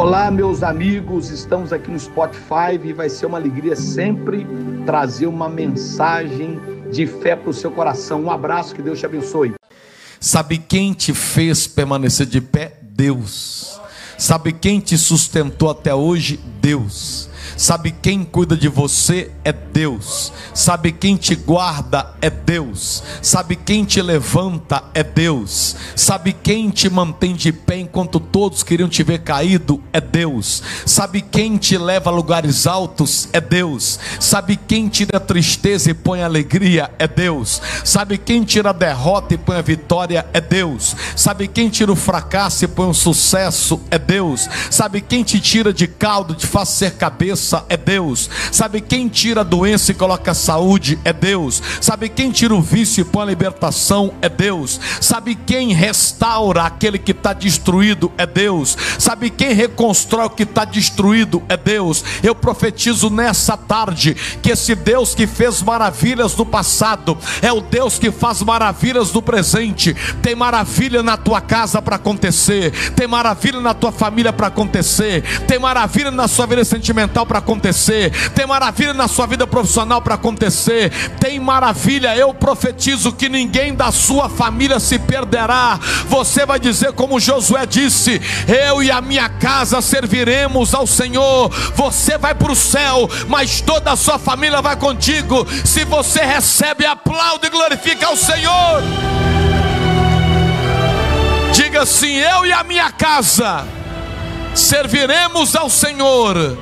Olá, meus amigos, estamos aqui no Spotify e vai ser uma alegria sempre trazer uma mensagem de fé para o seu coração. Um abraço, que Deus te abençoe. Sabe quem te fez permanecer de pé? Deus. Sabe quem te sustentou até hoje? Deus. Sabe quem cuida de você é Deus. Sabe quem te guarda é Deus. Sabe quem te levanta é Deus. Sabe quem te mantém de pé enquanto todos queriam te ver caído é Deus. Sabe quem te leva a lugares altos é Deus. Sabe quem tira tristeza e põe alegria é Deus. Sabe quem tira derrota e põe a vitória é Deus. Sabe quem tira o fracasso e põe o sucesso é Deus. Sabe quem te tira de caldo, te faz ser cabeça é Deus. Sabe quem tira a doença e coloca a saúde? É Deus. Sabe quem tira o vício e põe a libertação? É Deus. Sabe quem restaura aquele que está destruído? É Deus. Sabe quem reconstrói o que está destruído? É Deus. Eu profetizo nessa tarde que esse Deus que fez maravilhas no passado é o Deus que faz maravilhas no presente. Tem maravilha na tua casa para acontecer, tem maravilha na tua família para acontecer, tem maravilha na sua vida sentimental para acontecer, tem maravilha na sua vida profissional para acontecer, tem maravilha. Eu profetizo que ninguém da sua família se perderá. Você vai dizer, como Josué disse: Eu e a minha casa serviremos ao Senhor. Você vai para o céu, mas toda a sua família vai contigo. Se você recebe, aplaude e glorifica ao Senhor. Diga assim: Eu e a minha casa serviremos ao Senhor